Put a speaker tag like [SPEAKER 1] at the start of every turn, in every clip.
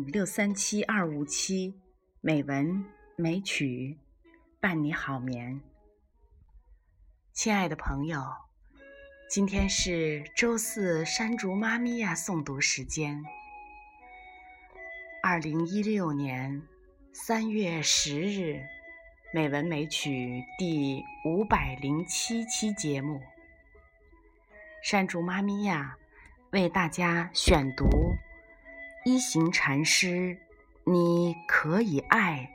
[SPEAKER 1] 六三七二五七美文美曲伴你好眠。亲爱的朋友，今天是周四山竹妈咪呀诵读时间。二零一六年三月十日，美文美曲第五百零七期节目，山竹妈咪呀为大家选读。一行禅师《你可以爱》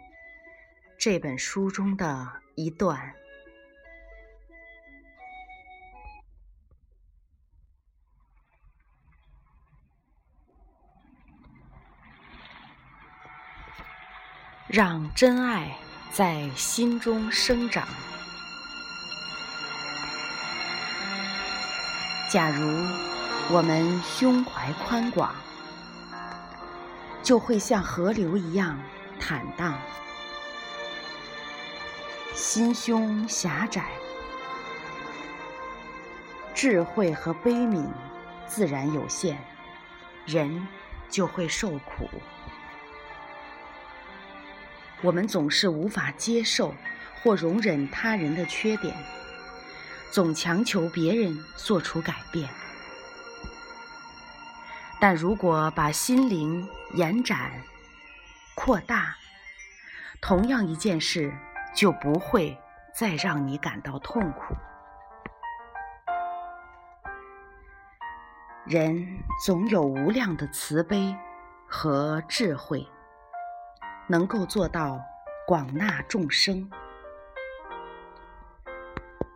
[SPEAKER 1] 这本书中的一段，让真爱在心中生长。假如我们胸怀宽广。就会像河流一样坦荡，心胸狭窄，智慧和悲悯自然有限，人就会受苦。我们总是无法接受或容忍他人的缺点，总强求别人做出改变。但如果把心灵延展、扩大，同样一件事就不会再让你感到痛苦。人总有无量的慈悲和智慧，能够做到广纳众生。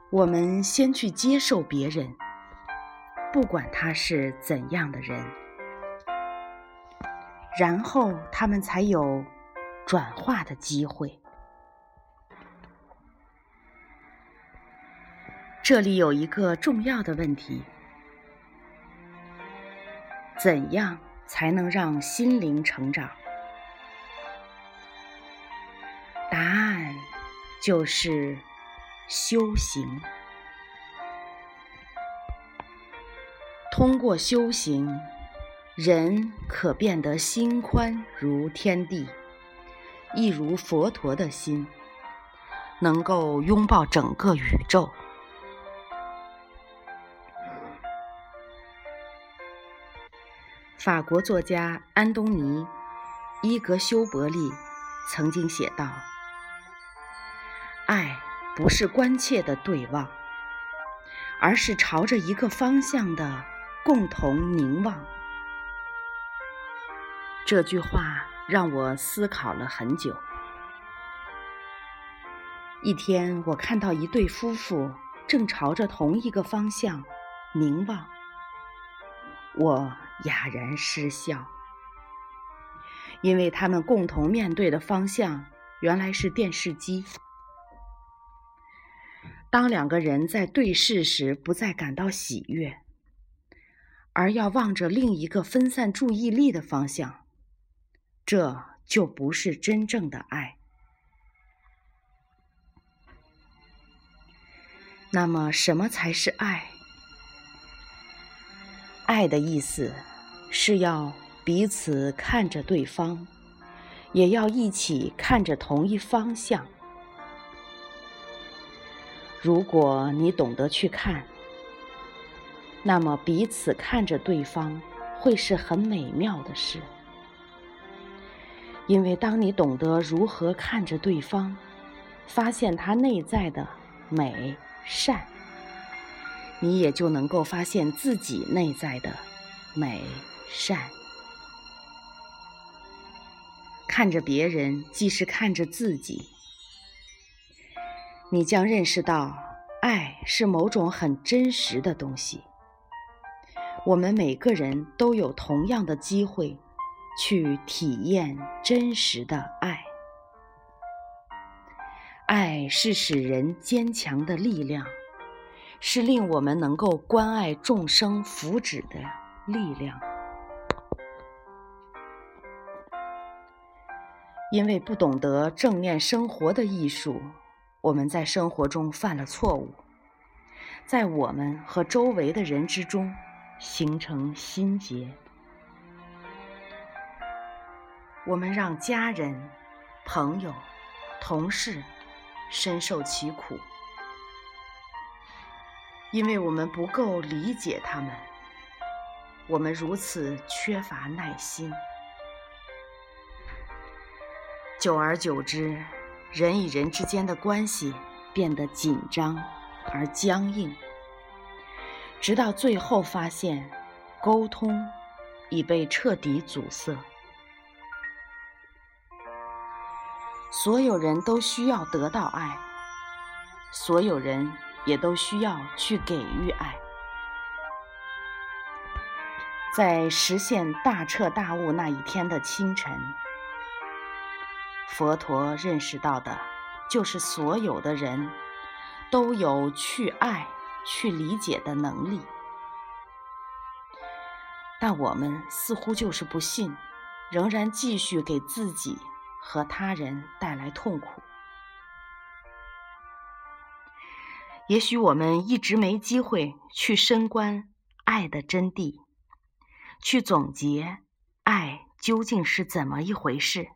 [SPEAKER 1] 我们先去接受别人，不管他是怎样的人。然后他们才有转化的机会。这里有一个重要的问题：怎样才能让心灵成长？答案就是修行。通过修行。人可变得心宽如天地，亦如佛陀的心，能够拥抱整个宇宙。法国作家安东尼·伊格修伯利曾经写道：“爱不是关切的对望，而是朝着一个方向的共同凝望。”这句话让我思考了很久。一天，我看到一对夫妇正朝着同一个方向凝望，我哑然失笑，因为他们共同面对的方向原来是电视机。当两个人在对视时，不再感到喜悦，而要望着另一个分散注意力的方向。这就不是真正的爱。那么，什么才是爱？爱的意思是要彼此看着对方，也要一起看着同一方向。如果你懂得去看，那么彼此看着对方会是很美妙的事。因为当你懂得如何看着对方，发现他内在的美善，你也就能够发现自己内在的美善。看着别人，既是看着自己，你将认识到，爱是某种很真实的东西。我们每个人都有同样的机会。去体验真实的爱，爱是使人坚强的力量，是令我们能够关爱众生福祉的力量。因为不懂得正面生活的艺术，我们在生活中犯了错误，在我们和周围的人之中形成心结。我们让家人、朋友、同事深受其苦，因为我们不够理解他们，我们如此缺乏耐心。久而久之，人与人之间的关系变得紧张而僵硬，直到最后发现，沟通已被彻底阻塞。所有人都需要得到爱，所有人也都需要去给予爱。在实现大彻大悟那一天的清晨。佛陀认识到的，就是所有的人都有去爱、去理解的能力，但我们似乎就是不信，仍然继续给自己和他人带来痛苦。也许我们一直没机会去深观爱的真谛，去总结爱究竟是怎么一回事。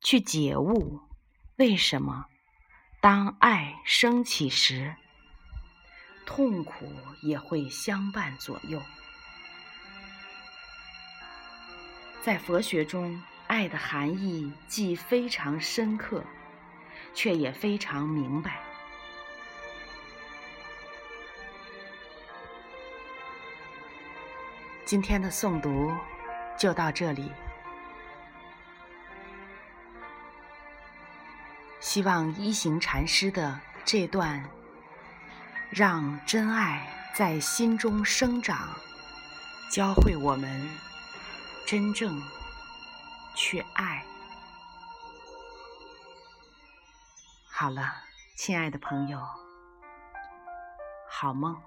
[SPEAKER 1] 去解悟，为什么当爱升起时，痛苦也会相伴左右？在佛学中，爱的含义既非常深刻，却也非常明白。今天的诵读就到这里。希望一行禅师的这段“让真爱在心中生长”，教会我们真正去爱。好了，亲爱的朋友，好梦。